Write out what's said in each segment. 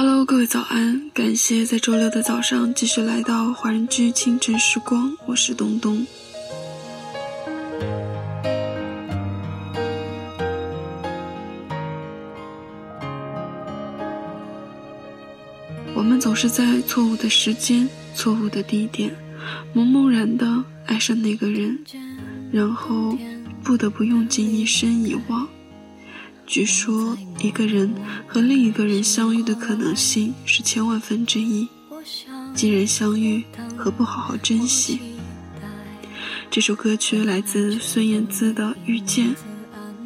Hello，各位早安！感谢在周六的早上继续来到华人居清晨时光，我是东东。我们总是在错误的时间、错误的地点，懵懵然的爱上那个人，然后不得不用尽一生遗忘。据说，一个人和另一个人相遇的可能性是千万分之一。既然相遇，何不好好珍惜？这首歌曲来自孙燕姿的《遇见》。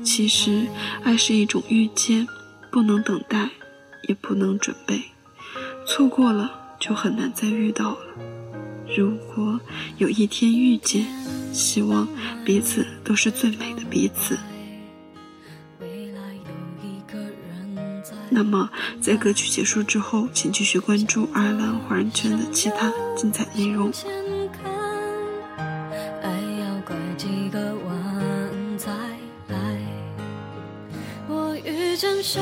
其实，爱是一种遇见，不能等待，也不能准备。错过了，就很难再遇到了。如果有一天遇见，希望彼此都是最美的彼此。那么，在歌曲结束之后，请继续关注爱尔兰华人圈的其他精彩内容。我遇见谁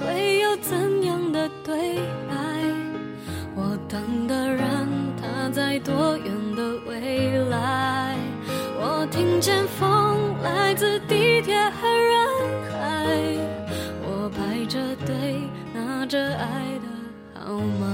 会有怎样的对白？我等的人他在多远的未来？我听见风来自地这爱的号码。